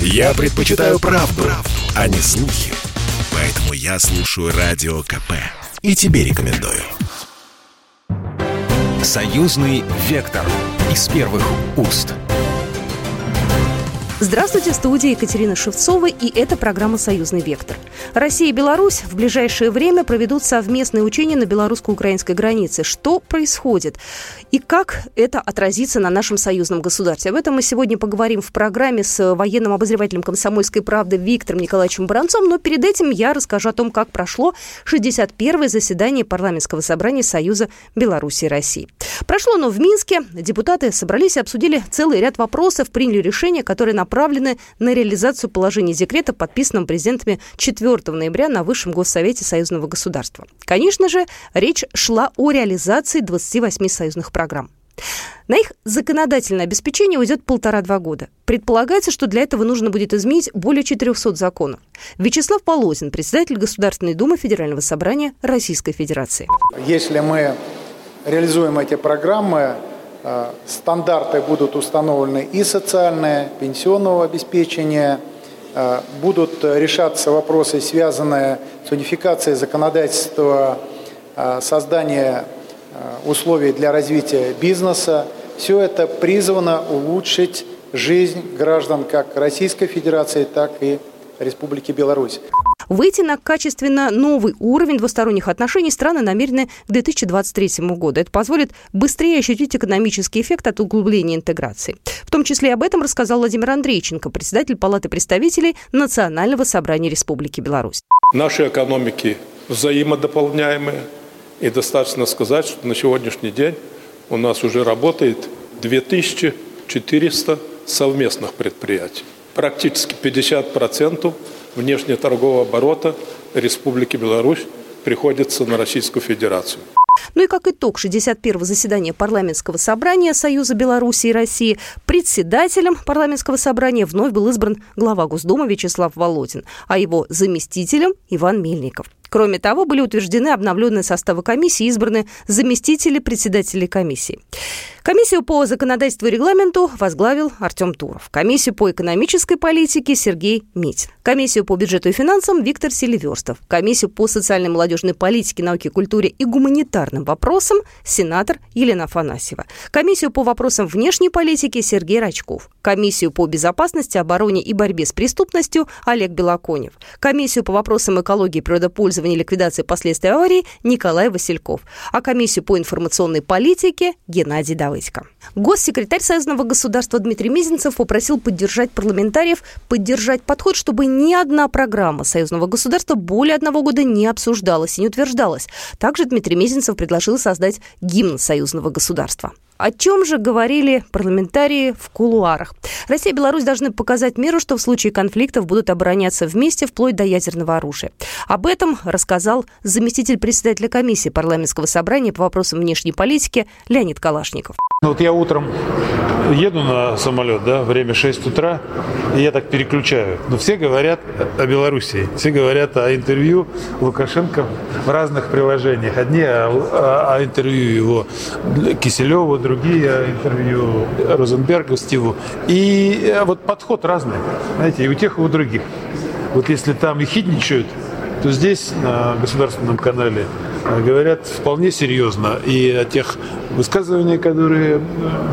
Я предпочитаю правду, правду, а не слухи. Поэтому я слушаю Радио КП. И тебе рекомендую. Союзный вектор из первых уст. Здравствуйте, в студии Екатерина Шевцова, и это программа «Союзный вектор». Россия и Беларусь в ближайшее время проведут совместные учения на белорусско-украинской границе. Что происходит? И как это отразится на нашем союзном государстве? Об этом мы сегодня поговорим в программе с военным обозревателем «Комсомольской правды» Виктором Николаевичем Баранцом. Но перед этим я расскажу о том, как прошло 61-е заседание парламентского собрания Союза Беларуси и России. Прошло оно в Минске. Депутаты собрались и обсудили целый ряд вопросов, приняли решения, которые направлены на реализацию положений декрета, подписанного президентами 4 ноября на Высшем Госсовете Союзного государства. Конечно же, речь шла о реализации 28 союзных программ. На их законодательное обеспечение уйдет полтора-два года. Предполагается, что для этого нужно будет изменить более 400 законов. Вячеслав Полозин, председатель Государственной Думы Федерального собрания Российской Федерации. Если мы реализуем эти программы, стандарты будут установлены и социальные, пенсионного обеспечения, э, будут решаться вопросы, связанные с унификацией законодательства, э, создания условий для развития бизнеса. Все это призвано улучшить жизнь граждан как Российской Федерации, так и Республики Беларусь. Выйти на качественно новый уровень двусторонних отношений страны намерены к 2023 году. Это позволит быстрее ощутить экономический эффект от углубления интеграции. В том числе об этом рассказал Владимир Андрейченко, председатель Палаты представителей Национального собрания Республики Беларусь. Наши экономики взаимодополняемые. И достаточно сказать, что на сегодняшний день у нас уже работает 2400 совместных предприятий. Практически 50% внешнеторгового оборота Республики Беларусь приходится на Российскую Федерацию. Ну и как итог 61-го заседания парламентского собрания Союза Беларуси и России, председателем парламентского собрания вновь был избран глава Госдумы Вячеслав Володин, а его заместителем Иван Мельников. Кроме того, были утверждены обновленные составы комиссии, избраны заместители председателей комиссии. Комиссию по законодательству и регламенту возглавил Артем Туров. Комиссию по экономической политике Сергей Митин. Комиссию по бюджету и финансам Виктор Селиверстов. Комиссию по социальной молодежной политике, науке, культуре и гуманитарным вопросам сенатор Елена Афанасьева. Комиссию по вопросам внешней политики Сергей Рачков. Комиссию по безопасности, обороне и борьбе с преступностью Олег Белоконев. Комиссию по вопросам экологии, природопользования и ликвидации последствий аварии Николай Васильков. А комиссию по информационной политике Геннадий. Давыдько. Госсекретарь Союзного государства Дмитрий Мизинцев попросил поддержать парламентариев, поддержать подход, чтобы ни одна программа Союзного государства более одного года не обсуждалась и не утверждалась. Также Дмитрий Мизинцев предложил создать гимн Союзного государства. О чем же говорили парламентарии в кулуарах? Россия и Беларусь должны показать миру, что в случае конфликтов будут обороняться вместе вплоть до ядерного оружия. Об этом рассказал заместитель председателя комиссии парламентского собрания по вопросам внешней политики Леонид Калашников. Ну, вот я утром еду на самолет, да, время 6 утра, и я так переключаю. Но все говорят о Белоруссии, все говорят о интервью Лукашенко в разных приложениях. Одни о, о, о интервью его Киселеву, другие о интервью Розенбергу, Стиву. И э, вот подход разный, знаете, и у тех, и у других. Вот если там и хитничают, то здесь на государственном канале говорят вполне серьезно и о тех высказываниях, которые э,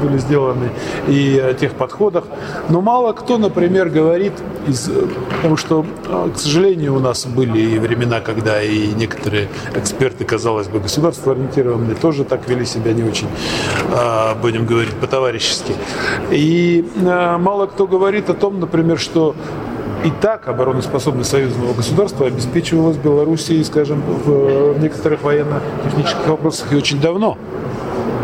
были сделаны, и о тех подходах. Но мало кто, например, говорит, из, потому что, э, к сожалению, у нас были и времена, когда и некоторые эксперты, казалось бы, государство ориентированные, тоже так вели себя не очень, будем говорить, по-товарищески. И мало кто говорит о том, например, что и так обороноспособность союзного государства обеспечивалась Белоруссией, скажем, в некоторых военно-технических вопросах и очень давно.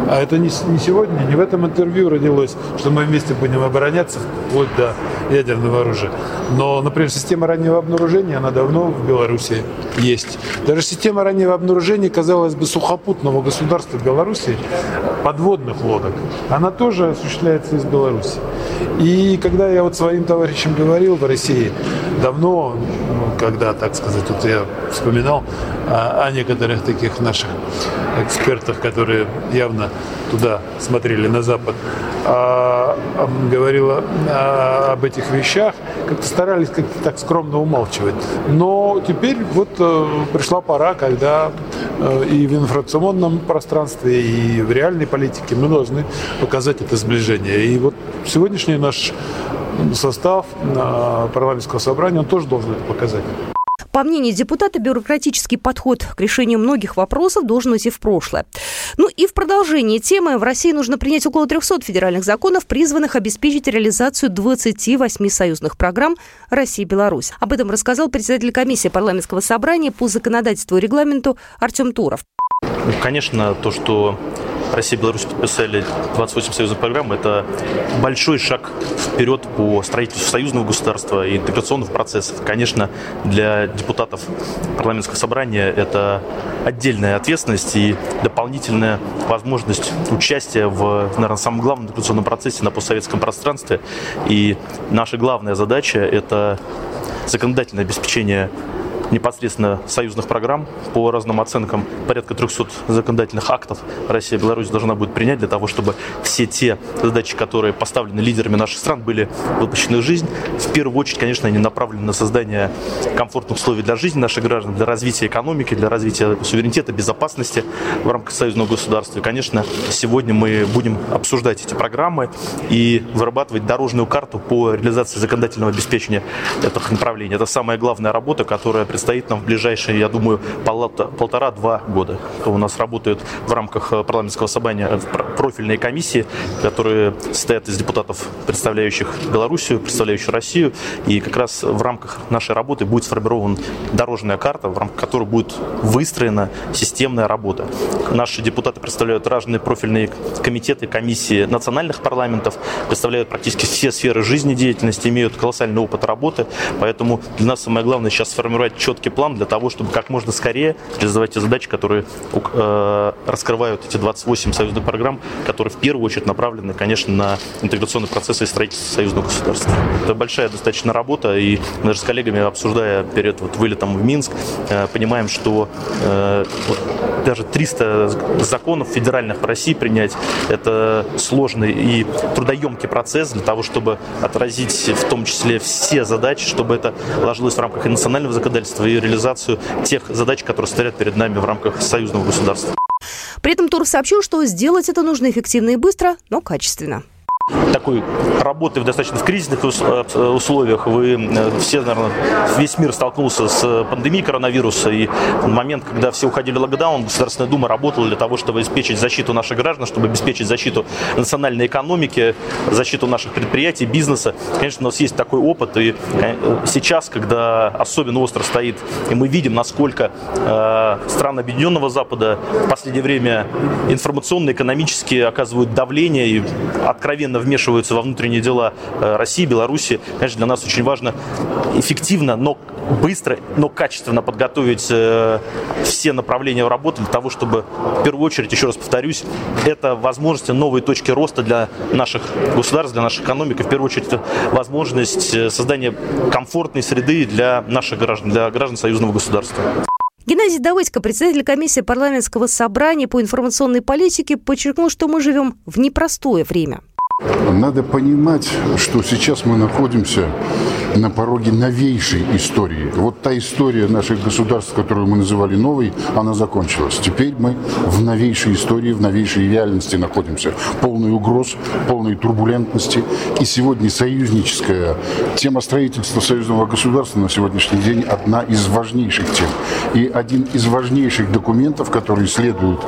А это не, не сегодня, не в этом интервью родилось, что мы вместе будем обороняться вплоть до ядерного оружия. Но, например, система раннего обнаружения, она давно в Беларуси есть. Даже система раннего обнаружения, казалось бы, сухопутного государства Беларуси, подводных лодок, она тоже осуществляется из Беларуси. И когда я вот своим товарищам говорил в России, давно, когда, так сказать, вот я вспоминал о, о некоторых таких наших экспертах, которые явно туда смотрели, на Запад, а, говорила а, об этих вещах, как-то старались как-то так скромно умалчивать. Но теперь вот э, пришла пора, когда и в информационном пространстве, и в реальной политике мы должны показать это сближение. И вот сегодняшний наш состав парламентского собрания, он тоже должен это показать. По мнению депутата, бюрократический подход к решению многих вопросов должен уйти в прошлое. Ну и в продолжении темы в России нужно принять около 300 федеральных законов, призванных обеспечить реализацию 28 союзных программ России и Беларусь. Об этом рассказал председатель комиссии парламентского собрания по законодательству и регламенту Артем Туров. Конечно, то, что Россия и Беларусь подписали 28 союзных программ, это большой шаг вперед по строительству союзного государства и интеграционных процессов. Конечно, для депутатов парламентского собрания это отдельная ответственность и дополнительная возможность участия в, наверное, самом главном интеграционном процессе на постсоветском пространстве. И наша главная задача – это законодательное обеспечение непосредственно союзных программ по разным оценкам. Порядка 300 законодательных актов Россия и Беларусь должна будет принять для того, чтобы все те задачи, которые поставлены лидерами наших стран, были выпущены в жизнь. В первую очередь, конечно, они направлены на создание комфортных условий для жизни наших граждан, для развития экономики, для развития суверенитета, безопасности в рамках союзного государства. И, конечно, сегодня мы будем обсуждать эти программы и вырабатывать дорожную карту по реализации законодательного обеспечения этих направлений. Это самая главная работа, которая предстоит нам в ближайшие, я думаю, полтора-два года. У нас работают в рамках э, парламентского собрания э, профильные комиссии, которые состоят из депутатов, представляющих Белоруссию, представляющих Россию. И как раз в рамках нашей работы будет сформирована дорожная карта, в рамках которой будет выстроена системная работа. Наши депутаты представляют разные профильные комитеты, комиссии национальных парламентов, представляют практически все сферы жизнедеятельности, имеют колоссальный опыт работы. Поэтому для нас самое главное сейчас сформировать четкий план для того, чтобы как можно скорее реализовать те задачи, которые э, раскрывают эти 28 союзных программ, которые в первую очередь направлены, конечно, на интеграционный процесс и строительство союзного государства. Это большая достаточно работа, и мы даже с коллегами, обсуждая перед вот вылетом в Минск, э, понимаем, что э, вот, даже 300 законов федеральных в России принять, это сложный и трудоемкий процесс для того, чтобы отразить в том числе все задачи, чтобы это ложилось в рамках и национального законодательства, и реализацию тех задач, которые стоят перед нами в рамках союзного государства. При этом Тур сообщил, что сделать это нужно эффективно и быстро, но качественно такой работы в достаточно в кризисных э, условиях. Вы э, все, наверное, весь мир столкнулся с пандемией коронавируса. И в момент, когда все уходили в локдаун, Государственная Дума работала для того, чтобы обеспечить защиту наших граждан, чтобы обеспечить защиту национальной экономики, защиту наших предприятий, бизнеса. Конечно, у нас есть такой опыт. И э, сейчас, когда особенно остро стоит, и мы видим, насколько э, страны Объединенного Запада в последнее время информационно, экономически оказывают давление и откровенно вмешиваются во внутренние дела э, России, Беларуси. Конечно, для нас очень важно эффективно, но быстро, но качественно подготовить э, все направления работы для того, чтобы, в первую очередь, еще раз повторюсь, это возможности, новые точки роста для наших государств, для нашей экономики. В первую очередь, возможность э, создания комфортной среды для наших граждан, для граждан союзного государства. Геннадий Давыдько, председатель комиссии парламентского собрания по информационной политике, подчеркнул, что мы живем в непростое время. Надо понимать, что сейчас мы находимся на пороге новейшей истории. Вот та история наших государств, которую мы называли новой, она закончилась. Теперь мы в новейшей истории, в новейшей реальности находимся. Полный угроз, полной турбулентности. И сегодня союзническая тема строительства союзного государства на сегодняшний день одна из важнейших тем. И один из важнейших документов, которые следует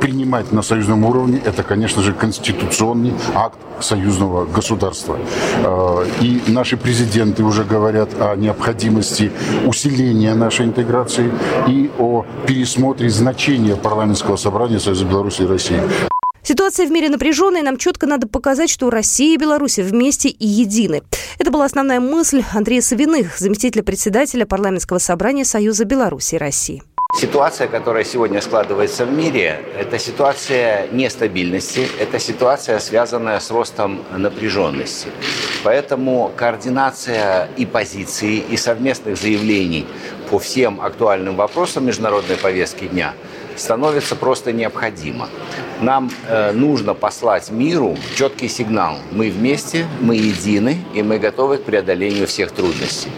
принимать на союзном уровне, это, конечно же, конституционный акт союзного государства. Э, и наши президенты уже говорят о необходимости усиления нашей интеграции и о пересмотре значения парламентского собрания Союза Беларуси и России. Ситуация в мире напряженная, нам четко надо показать, что Россия и Беларусь вместе и едины. Это была основная мысль Андрея Савиных, заместителя председателя парламентского собрания Союза Беларуси и России. Ситуация, которая сегодня складывается в мире, это ситуация нестабильности, это ситуация, связанная с ростом напряженности. Поэтому координация и позиций, и совместных заявлений по всем актуальным вопросам международной повестки дня становится просто необходимо. Нам э, нужно послать миру четкий сигнал. Мы вместе, мы едины, и мы готовы к преодолению всех трудностей.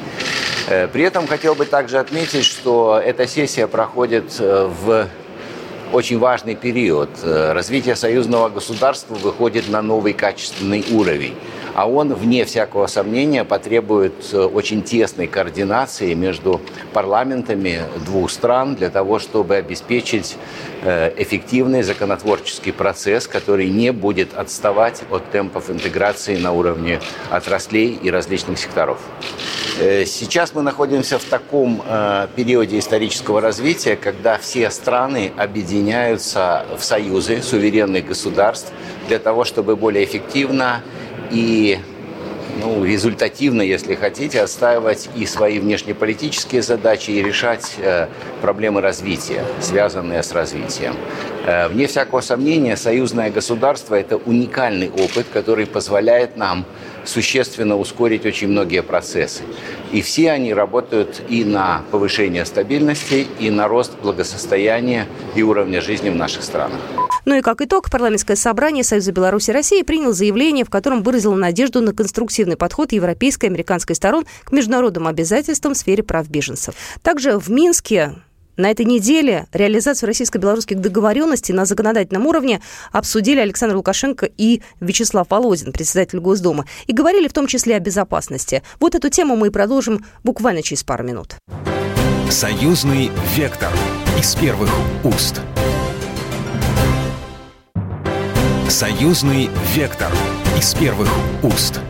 Э, при этом хотел бы также отметить, что эта сессия проходит э, в очень важный период. Э, развитие союзного государства выходит на новый качественный уровень а он, вне всякого сомнения, потребует э, очень тесной координации между парламентами двух стран для того, чтобы обеспечить э, эффективный законотворческий процесс, который не будет отставать от темпов интеграции на уровне отраслей и различных секторов. Э, сейчас мы находимся в таком периоде исторического развития, когда все страны объединяются в союзы суверенных государств для того, чтобы более эффективно и ну, результативно, если хотите, отстаивать и свои внешнеполитические задачи, и решать э, проблемы развития, связанные с развитием. Э, вне всякого сомнения, союзное государство – это уникальный опыт, который позволяет нам существенно ускорить очень многие процессы. И все они работают и на повышение стабильности, и на рост благосостояния и уровня жизни в наших странах. Ну и как итог, парламентское собрание Союза Беларуси и России приняло заявление, в котором выразило надежду на конструктивный подход европейской и американской сторон к международным обязательствам в сфере прав беженцев. Также в Минске на этой неделе реализацию российско-белорусских договоренностей на законодательном уровне обсудили Александр Лукашенко и Вячеслав Володин, председатель Госдумы, и говорили в том числе о безопасности. Вот эту тему мы и продолжим буквально через пару минут. Союзный вектор из первых уст. Союзный вектор из первых уст.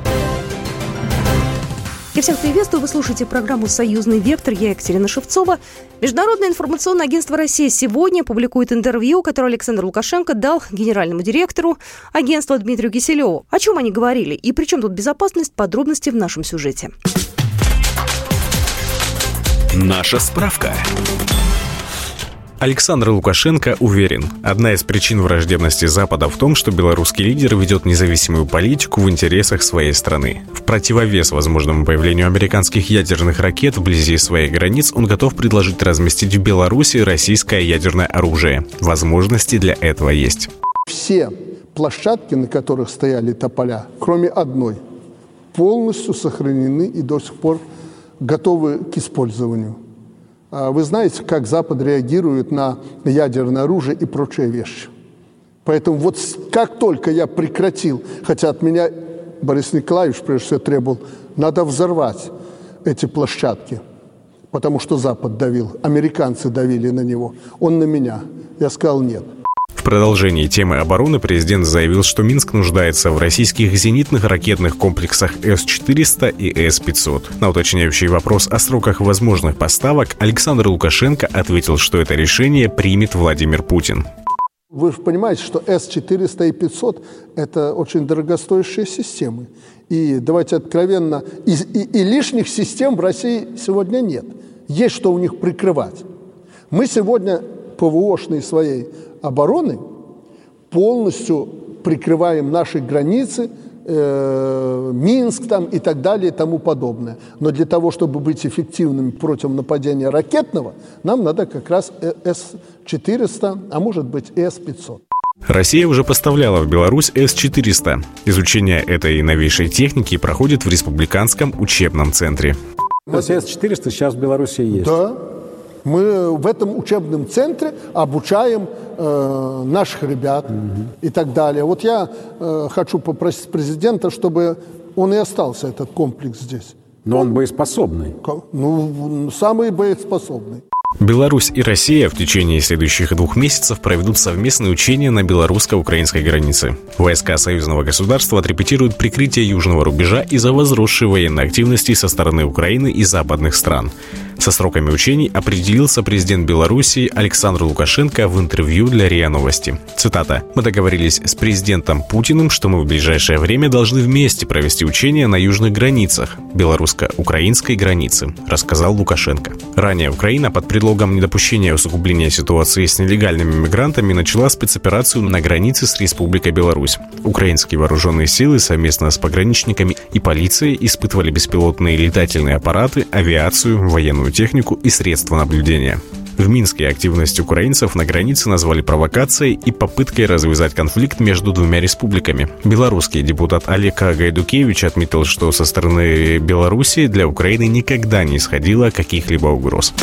Я всех приветствую. Вы слушаете программу «Союзный вектор». Я Екатерина Шевцова. Международное информационное агентство «Россия» сегодня публикует интервью, которое Александр Лукашенко дал генеральному директору агентства Дмитрию Киселеву. О чем они говорили и при чем тут безопасность, подробности в нашем сюжете. Наша справка. Александр Лукашенко уверен, одна из причин враждебности Запада в том, что белорусский лидер ведет независимую политику в интересах своей страны. В противовес возможному появлению американских ядерных ракет вблизи своих границ он готов предложить разместить в Беларуси российское ядерное оружие. Возможности для этого есть. Все площадки, на которых стояли тополя, кроме одной, полностью сохранены и до сих пор готовы к использованию. А вы знаете, как Запад реагирует на ядерное оружие и прочие вещи. Поэтому вот как только я прекратил, хотя от меня Борис Николаевич прежде всего требовал, надо взорвать эти площадки, потому что Запад давил, американцы давили на него, он на меня. Я сказал нет – в продолжении темы обороны президент заявил, что Минск нуждается в российских зенитных ракетных комплексах С-400 и С-500. На уточняющий вопрос о сроках возможных поставок Александр Лукашенко ответил, что это решение примет Владимир Путин. Вы же понимаете, что С-400 и 500 – это очень дорогостоящие системы. И давайте откровенно, и, и, и лишних систем в России сегодня нет. Есть что у них прикрывать. Мы сегодня ПВОшной своей обороны полностью прикрываем наши границы, э, Минск там и так далее и тому подобное. Но для того, чтобы быть эффективными против нападения ракетного, нам надо как раз С-400, а может быть С-500. Россия уже поставляла в Беларусь С-400. Изучение этой новейшей техники проходит в Республиканском учебном центре. С-400 сейчас в Беларуси есть? Да. Мы в этом учебном центре обучаем э, наших ребят угу. и так далее. Вот я э, хочу попросить президента, чтобы он и остался, этот комплекс здесь. Но он, он боеспособный. Ну, самый боеспособный. Беларусь и Россия в течение следующих двух месяцев проведут совместные учения на белорусско-украинской границе. Войска союзного государства отрепетируют прикрытие южного рубежа из-за возросшей военной активности со стороны Украины и западных стран. Со сроками учений определился президент Беларуси Александр Лукашенко в интервью для РИА Новости. Цитата. «Мы договорились с президентом Путиным, что мы в ближайшее время должны вместе провести учения на южных границах, белорусско-украинской границы», рассказал Лукашенко. Ранее Украина под предлогом недопущения усугубления ситуации с нелегальными мигрантами начала спецоперацию на границе с Республикой Беларусь. Украинские вооруженные силы совместно с пограничниками и полицией испытывали беспилотные летательные аппараты, авиацию, военную технику и средства наблюдения. В Минске активность украинцев на границе назвали провокацией и попыткой развязать конфликт между двумя республиками. Белорусский депутат Олег Гайдукевич отметил, что со стороны Беларуси для Украины никогда не исходило каких-либо угроз.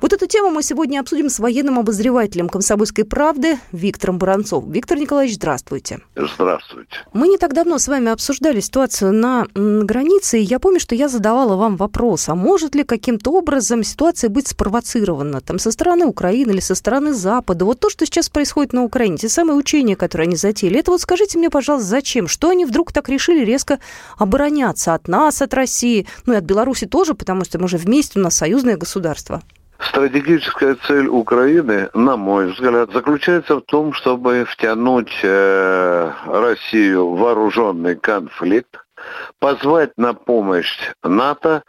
Вот эту тему мы сегодня обсудим с военным обозревателем «Комсомольской правды» Виктором Баранцовым. Виктор Николаевич, здравствуйте. Здравствуйте. Мы не так давно с вами обсуждали ситуацию на границе, и я помню, что я задавала вам вопрос, а может ли каким-то образом ситуация быть спровоцирована там со стороны Украины или со стороны Запада? Вот то, что сейчас происходит на Украине, те самые учения, которые они затеяли, это вот скажите мне, пожалуйста, зачем? Что они вдруг так решили резко обороняться от нас, от России, ну и от Беларуси тоже, потому что мы же вместе, у нас союзное государство? Стратегическая цель Украины, на мой взгляд, заключается в том, чтобы втянуть э, Россию в вооруженный конфликт, позвать на помощь НАТО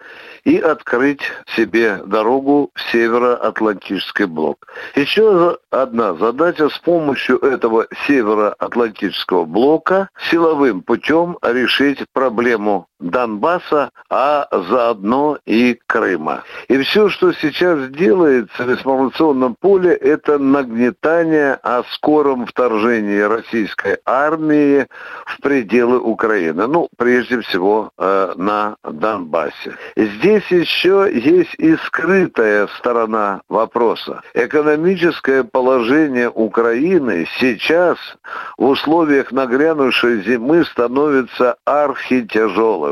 и открыть себе дорогу в Североатлантический блок. Еще одна задача с помощью этого Североатлантического блока силовым путем решить проблему Донбасса, а заодно и Крыма. И все, что сейчас делается в информационном поле, это нагнетание о скором вторжении российской армии в пределы Украины. Ну, прежде всего, э, на Донбассе. Здесь еще есть и скрытая сторона вопроса. Экономическое положение Украины сейчас в условиях нагрянувшей зимы становится архитяжелым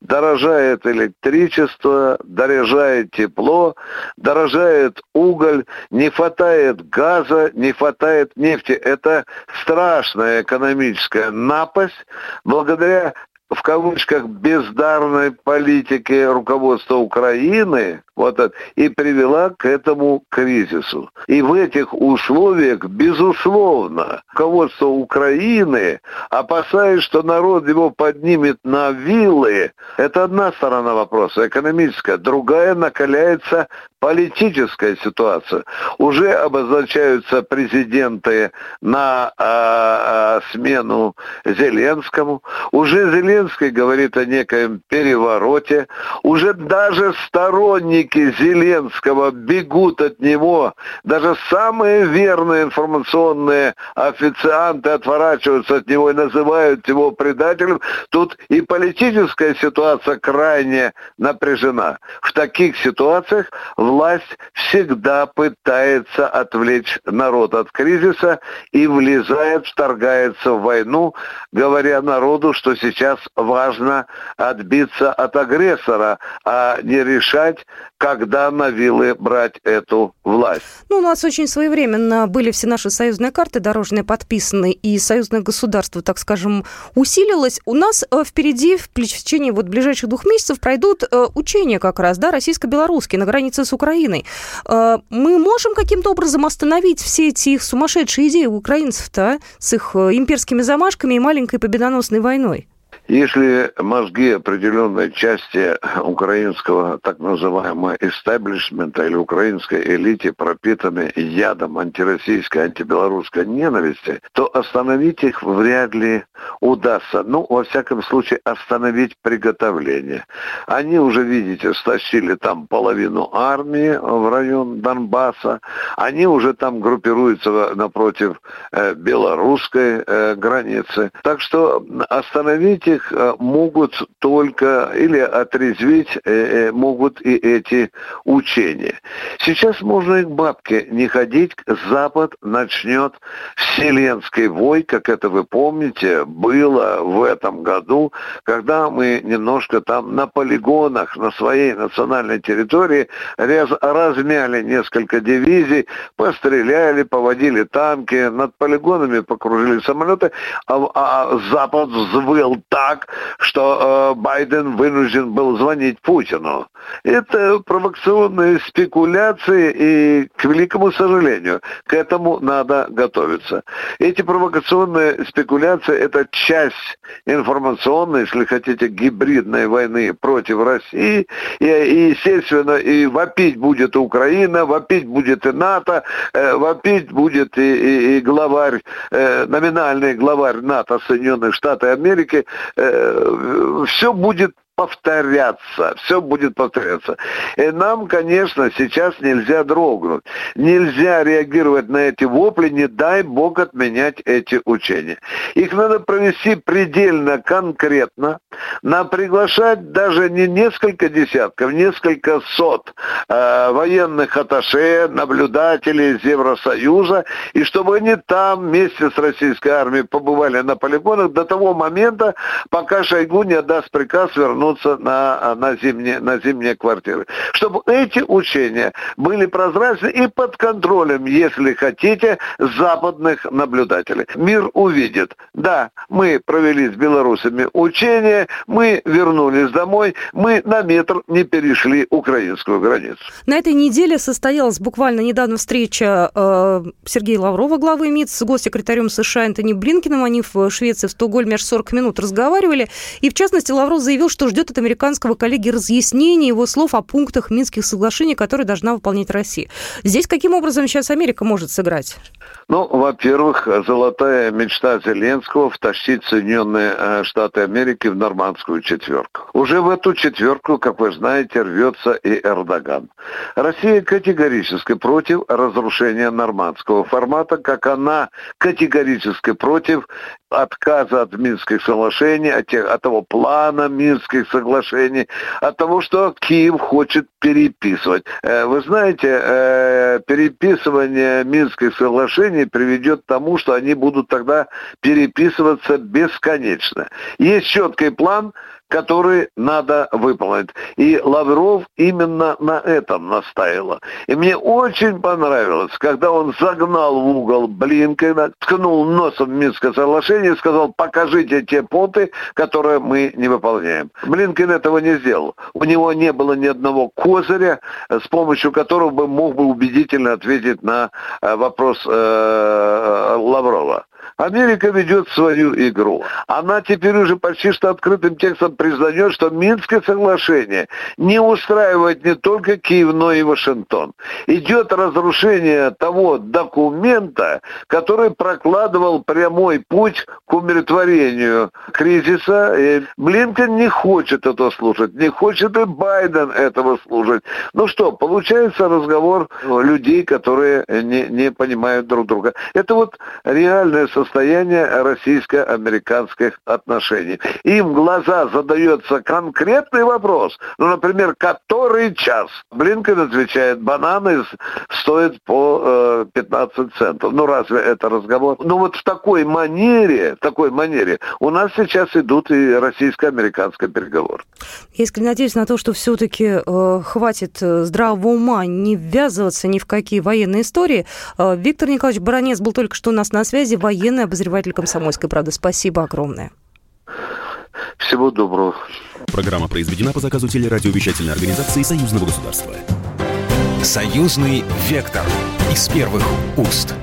Дорожает электричество, дорожает тепло, дорожает уголь, не хватает газа, не хватает нефти. Это страшная экономическая напасть, благодаря в кавычках бездарной политики руководства Украины вот это, и привела к этому кризису. И в этих условиях, безусловно, руководство Украины, опасаясь, что народ его поднимет на вилы, это одна сторона вопроса, экономическая. Другая накаляется политическая ситуация. Уже обозначаются президенты на а, смену Зеленскому. Уже Зеленский говорит о некоем перевороте. Уже даже сторонники Зеленского бегут от него. Даже самые верные информационные официанты отворачиваются от него и называют его предателем. Тут и политическая ситуация крайне напряжена. В таких ситуациях власть всегда пытается отвлечь народ от кризиса и влезает, вторгается в войну, говоря народу, что сейчас важно отбиться от агрессора, а не решать, когда на вилы брать эту власть. Ну, у нас очень своевременно были все наши союзные карты дорожные подписаны, и союзное государство, так скажем, усилилось. У нас э, впереди в течение вот ближайших двух месяцев пройдут э, учения как раз, да, российско-белорусские на границе с Украиной. Э, мы можем каким-то образом остановить все эти их сумасшедшие идеи украинцев-то а, с их имперскими замашками и маленькой победоносной войной? Если мозги определенной части украинского так называемого истеблишмента или украинской элите пропитаны ядом антироссийской, антибелорусской ненависти, то остановить их вряд ли удастся. Ну, во всяком случае, остановить приготовление. Они уже, видите, стащили там половину армии в район Донбасса. Они уже там группируются напротив э, белорусской э, границы. Так что остановить их э, могут только или отрезвить э, э, могут и эти учения. Сейчас можно и к бабке не ходить, Запад начнет вселенский вой, как это вы помните, было в этом году, когда мы немножко там на полигонах, на своей национальной территории раз, размяли несколько дивизий, постреляли, поводили танки, над полигонами покружили самолеты, а, а Запад взвыл там так, что э, Байден вынужден был звонить Путину. Это провокационные спекуляции, и, к великому сожалению, к этому надо готовиться. Эти провокационные спекуляции – это часть информационной, если хотите, гибридной войны против России. И, и естественно, и вопить будет Украина, вопить будет и НАТО, э, вопить будет и, и, и главарь, э, номинальный главарь НАТО Соединенных Штатов Америки. Э, все будет повторяться, все будет повторяться. И нам, конечно, сейчас нельзя дрогнуть, нельзя реагировать на эти вопли, не дай Бог отменять эти учения. Их надо провести предельно конкретно, на приглашать даже не несколько десятков, несколько сот э, военных аташе, наблюдателей из Евросоюза, и чтобы они там вместе с российской армией побывали на полигонах до того момента, пока Шойгу не отдаст приказ вернуться вернуться на, на, зимние, на зимние квартиры. Чтобы эти учения были прозрачны и под контролем, если хотите, западных наблюдателей. Мир увидит. Да, мы провели с белорусами учения, мы вернулись домой, мы на метр не перешли украинскую границу. На этой неделе состоялась буквально недавно встреча э, Сергея Лаврова, главы МИД, с госсекретарем США Антони Блинкиным. Они в Швеции, в Стокгольме аж 40 минут разговаривали. И, в частности, Лавров заявил, что ждет от американского коллеги разъяснения его слов о пунктах Минских соглашений, которые должна выполнять Россия. Здесь каким образом сейчас Америка может сыграть? Ну, во-первых, золотая мечта Зеленского втащить Соединенные э, Штаты Америки в нормандскую четверку. Уже в эту четверку, как вы знаете, рвется и Эрдоган. Россия категорически против разрушения нормандского формата, как она категорически против отказа от Минских соглашений, от, тех, от того плана Минских соглашений, от того, что Киев хочет переписывать. Э, вы знаете, э, переписывание Минских соглашений приведет к тому, что они будут тогда переписываться бесконечно. Есть четкий план, который надо выполнить. И Лавров именно на этом настаивал. И мне очень понравилось, когда он загнал в угол Блинкена, ткнул носом в Минское соглашение и сказал, покажите те пункты, которые мы не выполняем. Блинкен этого не сделал. У него не было ни одного козыря, с помощью которого бы мог бы убедительно ответить на э, вопрос э, Лаврова. Америка ведет свою игру. Она теперь уже почти что открытым текстом признает, что Минское соглашение не устраивает не только Киев, но и Вашингтон. Идет разрушение того документа, который прокладывал прямой путь к умиротворению кризиса. И Блинкен не хочет это слушать, не хочет и Байден этого слушать. Ну что, получается разговор людей, которые не, не понимают друг друга. Это вот реальное состояние российско-американских отношений. Им в глаза задается конкретный вопрос, ну, например, который час? Блинкен отвечает, бананы стоят по э, 15 центов. Ну, разве это разговор? Ну, вот в такой манере, в такой манере у нас сейчас идут и российско-американский переговор. Я искренне надеюсь на то, что все-таки э, хватит э, здравого ума не ввязываться ни в какие военные истории. Э, Виктор Николаевич Баранец был только что у нас на связи, военный военный обозреватель «Комсомольской правды». Спасибо огромное. Всего доброго. Программа произведена по заказу телерадиовещательной организации Союзного государства. Союзный вектор из первых уст.